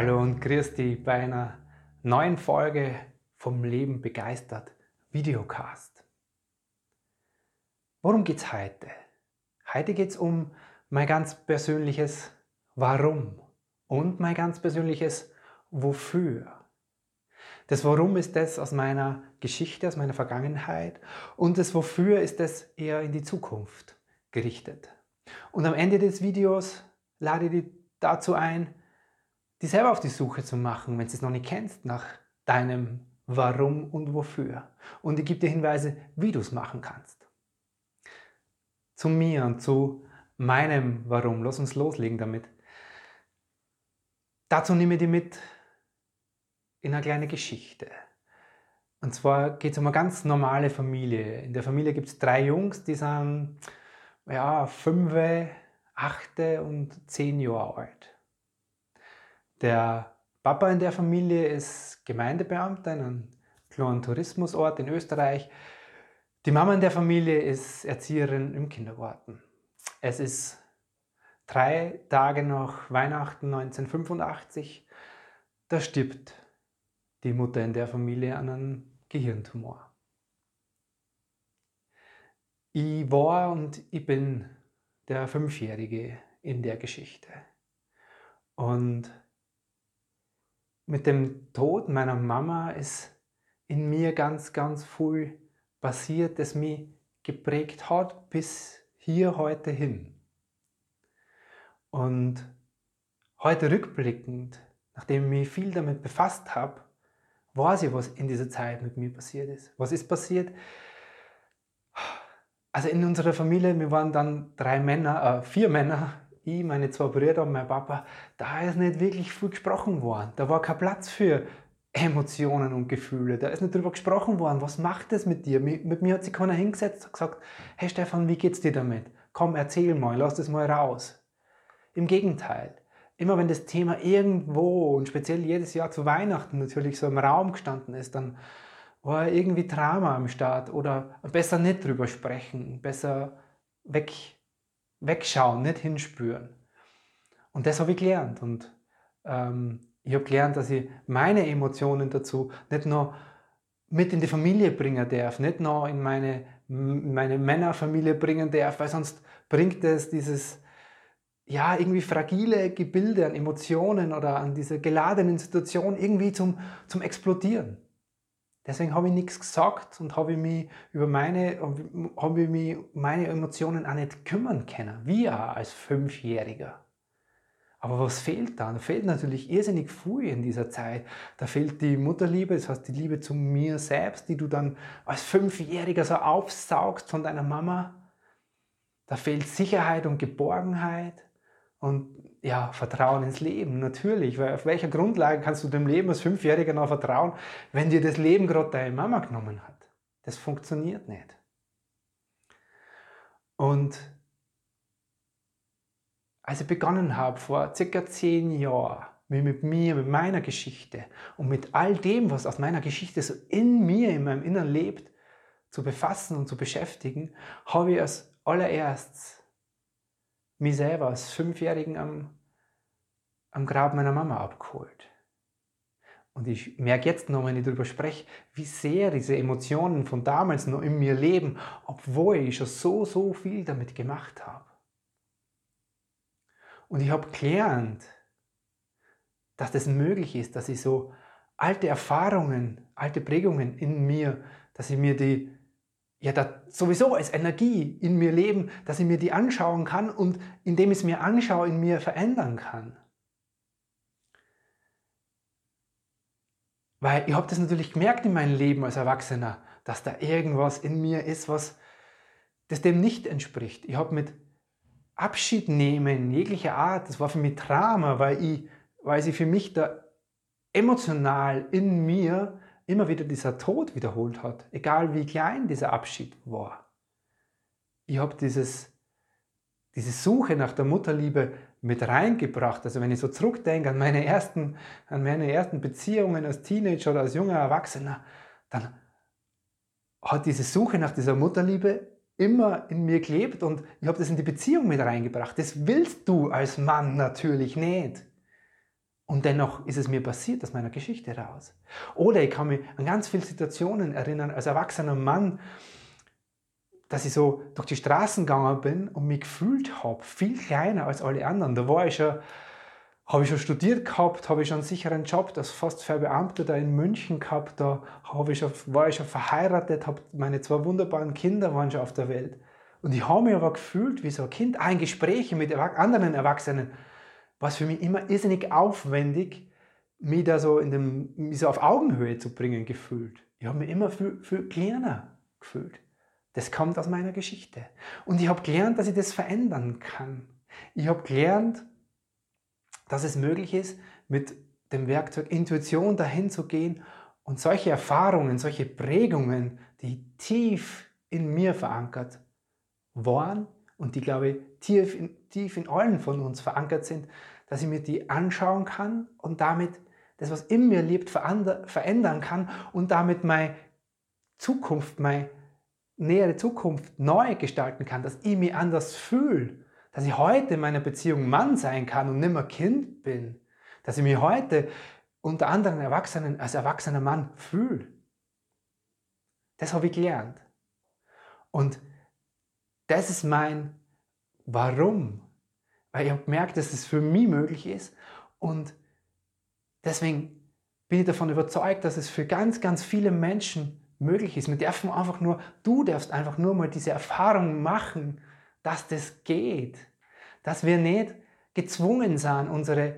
Hallo und grüß dich bei einer neuen Folge vom Leben begeistert Videocast. Worum geht es heute? Heute geht es um mein ganz persönliches Warum und mein ganz persönliches Wofür. Das Warum ist das aus meiner Geschichte, aus meiner Vergangenheit und das Wofür ist das eher in die Zukunft gerichtet. Und am Ende des Videos lade ich dich dazu ein, dich selber auf die Suche zu machen, wenn du es noch nicht kennst, nach deinem Warum und Wofür. Und ich gebe dir Hinweise, wie du es machen kannst. Zu mir und zu meinem Warum. Lass uns loslegen damit. Dazu nehme ich dich mit in eine kleine Geschichte. Und zwar geht es um eine ganz normale Familie. In der Familie gibt es drei Jungs, die sind ja, fünf, acht und zehn Jahre alt. Der Papa in der Familie ist Gemeindebeamter in einem kleinen Tourismusort in Österreich. Die Mama in der Familie ist Erzieherin im Kindergarten. Es ist drei Tage nach Weihnachten 1985. Da stirbt die Mutter in der Familie an einem Gehirntumor. Ich war und ich bin der Fünfjährige in der Geschichte. Und mit dem Tod meiner Mama ist in mir ganz, ganz viel passiert, das mich geprägt hat bis hier heute hin. Und heute rückblickend, nachdem ich mich viel damit befasst habe, weiß ich, was in dieser Zeit mit mir passiert ist. Was ist passiert? Also in unserer Familie, wir waren dann drei Männer, äh, vier Männer ich, meine zwei Brüder und mein Papa, da ist nicht wirklich viel gesprochen worden. Da war kein Platz für Emotionen und Gefühle. Da ist nicht darüber gesprochen worden, was macht das mit dir? Mit mir hat sich keiner hingesetzt und gesagt, hey Stefan, wie geht's dir damit? Komm, erzähl mal, lass das mal raus. Im Gegenteil. Immer wenn das Thema irgendwo und speziell jedes Jahr zu Weihnachten natürlich so im Raum gestanden ist, dann war irgendwie Drama am Start oder besser nicht drüber sprechen, besser weg wegschauen, nicht hinspüren. Und das habe ich gelernt. Und ähm, ich habe gelernt, dass ich meine Emotionen dazu nicht nur mit in die Familie bringen darf, nicht nur in meine, meine Männerfamilie bringen darf, weil sonst bringt es dieses ja, irgendwie fragile Gebilde an Emotionen oder an diese geladenen Situationen irgendwie zum, zum Explodieren. Deswegen habe ich nichts gesagt und habe mich über meine, habe ich mich meine Emotionen auch nicht kümmern können, wie auch als Fünfjähriger. Aber was fehlt dann? Da fehlt natürlich irrsinnig viel in dieser Zeit. Da fehlt die Mutterliebe, das heißt die Liebe zu mir selbst, die du dann als Fünfjähriger so aufsaugst von deiner Mama. Da fehlt Sicherheit und Geborgenheit und ja, Vertrauen ins Leben, natürlich. Weil auf welcher Grundlage kannst du dem Leben als Fünfjähriger noch vertrauen, wenn dir das Leben gerade deine Mama genommen hat? Das funktioniert nicht. Und als ich begonnen habe, vor circa zehn Jahren, mich mit mir, mit meiner Geschichte und mit all dem, was aus meiner Geschichte so in mir, in meinem Innern lebt, zu befassen und zu beschäftigen, habe ich als allererstes mich selber als Fünfjährigen am, am Grab meiner Mama abgeholt. Und ich merke jetzt noch, wenn ich darüber spreche, wie sehr diese Emotionen von damals noch in mir leben, obwohl ich schon so, so viel damit gemacht habe. Und ich habe gelernt, dass das möglich ist, dass ich so alte Erfahrungen, alte Prägungen in mir, dass ich mir die ja da sowieso als Energie in mir leben, dass ich mir die anschauen kann und indem ich es mir anschaue, in mir verändern kann. Weil ich habe das natürlich gemerkt in meinem Leben als Erwachsener, dass da irgendwas in mir ist, was das dem nicht entspricht. Ich habe mit Abschied nehmen jeglicher Art, das war für mich Drama, weil ich weil sie für mich da emotional in mir immer wieder dieser Tod wiederholt hat, egal wie klein dieser Abschied war. Ich habe dieses, diese Suche nach der Mutterliebe mit reingebracht. Also wenn ich so zurückdenke an meine ersten, an meine ersten Beziehungen als Teenager oder als junger Erwachsener, dann hat diese Suche nach dieser Mutterliebe immer in mir gelebt und ich habe das in die Beziehung mit reingebracht. Das willst du als Mann natürlich nicht. Und dennoch ist es mir passiert aus meiner Geschichte raus. Oder ich kann mich an ganz viele Situationen erinnern, als erwachsener Mann, dass ich so durch die Straßen gegangen bin und mich gefühlt habe, viel kleiner als alle anderen. Da war ich schon, habe ich schon studiert gehabt, habe ich schon einen sicheren Job als fast Verbeamter da in München gehabt, da habe ich schon, war ich schon verheiratet, habe meine zwei wunderbaren Kinder waren schon auf der Welt. Und ich habe mich aber gefühlt wie so ein Kind, auch in Gesprächen mit anderen Erwachsenen, was für mich immer irrsinnig aufwendig, mich da so, in dem, mich so auf Augenhöhe zu bringen gefühlt. Ich habe mich immer viel, viel kleiner gefühlt. Das kommt aus meiner Geschichte. Und ich habe gelernt, dass ich das verändern kann. Ich habe gelernt, dass es möglich ist, mit dem Werkzeug Intuition dahin zu gehen und solche Erfahrungen, solche Prägungen, die tief in mir verankert waren und die, glaube ich, tief in, tief in allen von uns verankert sind, dass ich mir die anschauen kann und damit das, was in mir lebt, verändern kann und damit meine Zukunft, meine nähere Zukunft neu gestalten kann, dass ich mich anders fühle, dass ich heute in meiner Beziehung Mann sein kann und nicht mehr Kind bin, dass ich mich heute unter anderen Erwachsenen als erwachsener Mann fühle. Das habe ich gelernt. Und das ist mein Warum. Weil ich habe gemerkt, dass es für mich möglich ist und deswegen bin ich davon überzeugt, dass es für ganz, ganz viele Menschen möglich ist. Wir dürfen einfach nur, du darfst einfach nur mal diese Erfahrung machen, dass das geht. Dass wir nicht gezwungen sind, unsere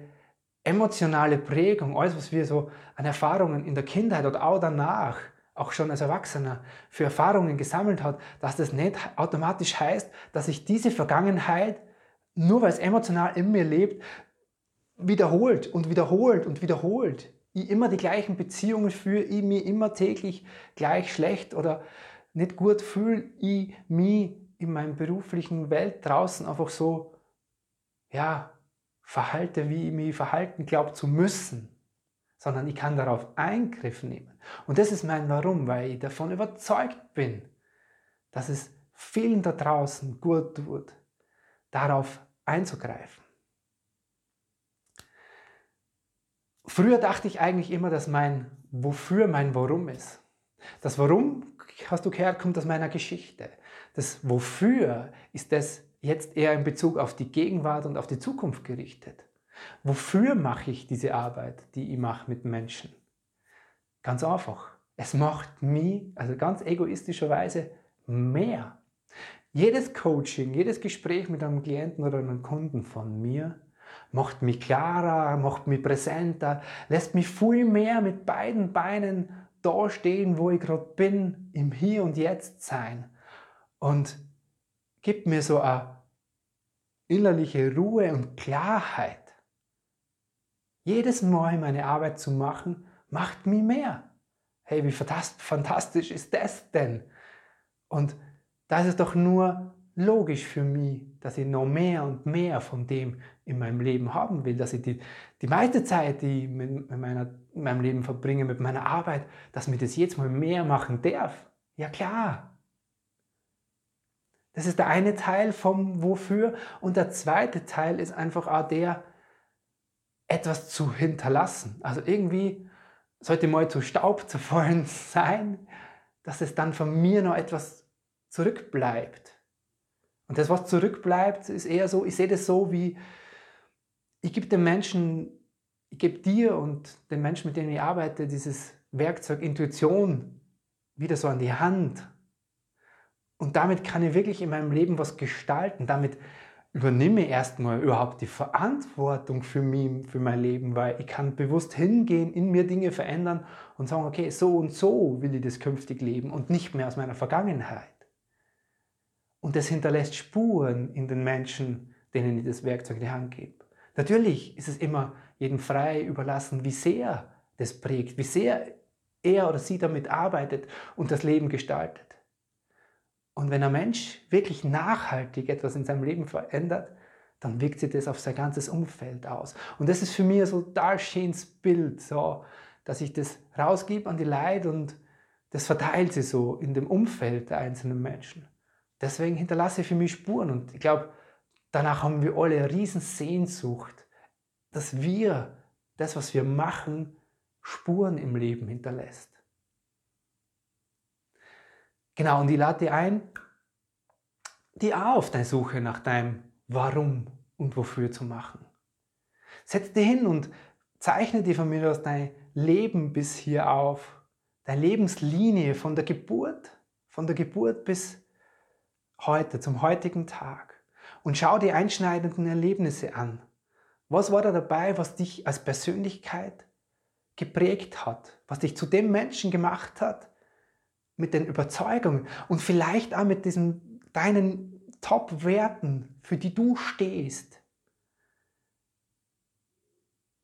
emotionale Prägung, alles, was wir so an Erfahrungen in der Kindheit oder auch danach, auch schon als Erwachsener, für Erfahrungen gesammelt hat, dass das nicht automatisch heißt, dass ich diese Vergangenheit, nur weil es emotional in mir lebt, wiederholt und wiederholt und wiederholt. Ich immer die gleichen Beziehungen führe, ich mich immer täglich gleich schlecht oder nicht gut fühle, ich mich in meinem beruflichen Welt draußen einfach so, ja, verhalte, wie ich mich verhalten glaube zu müssen, sondern ich kann darauf Eingriff nehmen. Und das ist mein Warum, weil ich davon überzeugt bin, dass es vielen da draußen gut tut, darauf einzugreifen. Früher dachte ich eigentlich immer, dass mein Wofür mein Warum ist. Das Warum, hast du gehört, kommt aus meiner Geschichte. Das Wofür ist das jetzt eher in Bezug auf die Gegenwart und auf die Zukunft gerichtet. Wofür mache ich diese Arbeit, die ich mache mit Menschen? Ganz einfach. Es macht mich, also ganz egoistischerweise, mehr. Jedes Coaching, jedes Gespräch mit einem Klienten oder einem Kunden von mir macht mich klarer, macht mich präsenter, lässt mich viel mehr mit beiden Beinen da stehen, wo ich gerade bin, im Hier und Jetzt sein. Und gibt mir so eine innerliche Ruhe und Klarheit. Jedes Mal meine Arbeit zu machen, macht mich mehr. Hey, wie fantastisch ist das denn? Und da ist doch nur logisch für mich, dass ich noch mehr und mehr von dem in meinem Leben haben will, dass ich die, die meiste Zeit, die ich mit meiner, in meinem Leben verbringe, mit meiner Arbeit, dass mir das jetzt mal mehr machen darf. Ja klar. Das ist der eine Teil vom Wofür. Und der zweite Teil ist einfach auch der, etwas zu hinterlassen. Also irgendwie sollte mal zu Staub zerfallen sein, dass es dann von mir noch etwas zurückbleibt. Und das, was zurückbleibt, ist eher so, ich sehe das so wie, ich gebe den Menschen, ich gebe dir und den Menschen, mit denen ich arbeite, dieses Werkzeug Intuition wieder so an die Hand. Und damit kann ich wirklich in meinem Leben was gestalten. Damit übernehme erstmal überhaupt die Verantwortung für mich, für mein Leben, weil ich kann bewusst hingehen, in mir Dinge verändern und sagen, okay, so und so will ich das künftig leben und nicht mehr aus meiner Vergangenheit. Und das hinterlässt Spuren in den Menschen, denen ich das Werkzeug in die Hand gebe. Natürlich ist es immer jedem frei überlassen, wie sehr das prägt, wie sehr er oder sie damit arbeitet und das Leben gestaltet. Und wenn ein Mensch wirklich nachhaltig etwas in seinem Leben verändert, dann wirkt sich das auf sein ganzes Umfeld aus. Und das ist für mich so ein total schönes Bild, so, dass ich das rausgebe an die Leute und das verteilt sich so in dem Umfeld der einzelnen Menschen. Deswegen hinterlasse ich für mich Spuren und ich glaube, danach haben wir alle eine riesen Sehnsucht, dass wir das, was wir machen, Spuren im Leben hinterlässt. Genau, und ich lade dich ein, die auch auf deine Suche nach deinem Warum und Wofür zu machen. Setz dich hin und zeichne dir von mir aus dein Leben bis hier auf, deine Lebenslinie von der Geburt, von der Geburt bis heute, zum heutigen Tag. Und schau die einschneidenden Erlebnisse an. Was war da dabei, was dich als Persönlichkeit geprägt hat, was dich zu dem Menschen gemacht hat, mit den Überzeugungen und vielleicht auch mit diesen deinen Top-Werten, für die du stehst.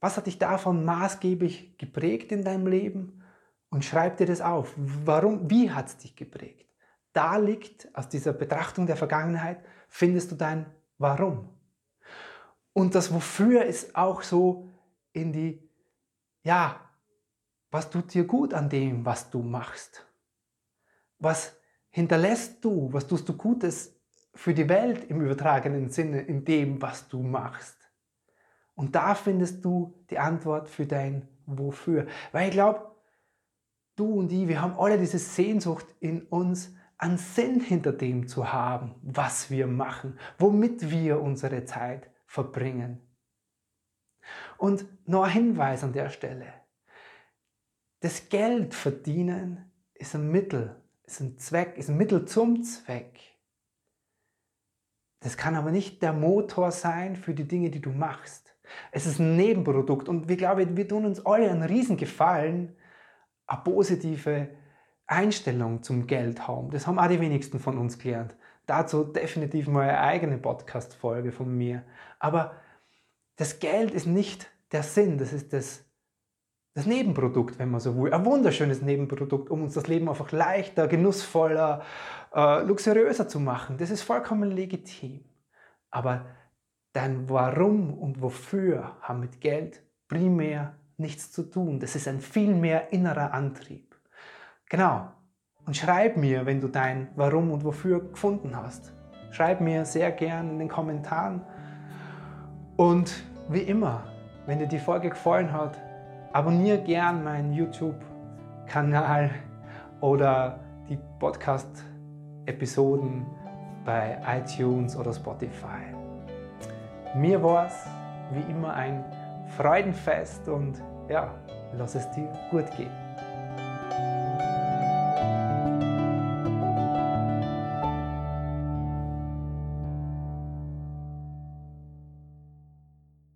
Was hat dich davon maßgeblich geprägt in deinem Leben? Und schreib dir das auf. Warum, wie hat es dich geprägt? Da liegt, aus dieser Betrachtung der Vergangenheit, findest du dein Warum. Und das Wofür ist auch so in die, ja, was tut dir gut an dem, was du machst? Was hinterlässt du, was tust du Gutes für die Welt im übertragenen Sinne in dem, was du machst? Und da findest du die Antwort für dein Wofür. Weil ich glaube, du und ich, wir haben alle diese Sehnsucht in uns, einen Sinn hinter dem zu haben, was wir machen, womit wir unsere Zeit verbringen. Und noch ein Hinweis an der Stelle. Das Geld verdienen ist ein Mittel, ist ein Zweck, ist ein Mittel zum Zweck. Das kann aber nicht der Motor sein für die Dinge, die du machst. Es ist ein Nebenprodukt und wir glauben, wir tun uns alle einen Riesengefallen, eine positive Einstellung zum Geld haben. Das haben auch die wenigsten von uns gelernt. Dazu definitiv mal eine eigene Podcast-Folge von mir. Aber das Geld ist nicht der Sinn, das ist das, das Nebenprodukt, wenn man so will. Ein wunderschönes Nebenprodukt, um uns das Leben einfach leichter, genussvoller, äh, luxuriöser zu machen. Das ist vollkommen legitim. Aber dein Warum und Wofür haben mit Geld primär nichts zu tun. Das ist ein viel mehr innerer Antrieb. Genau. Und schreib mir, wenn du dein Warum und Wofür gefunden hast. Schreib mir sehr gern in den Kommentaren. Und wie immer, wenn dir die Folge gefallen hat, abonniere gern meinen YouTube-Kanal oder die Podcast-Episoden bei iTunes oder Spotify. Mir war es wie immer ein Freudenfest und ja, lass es dir gut gehen.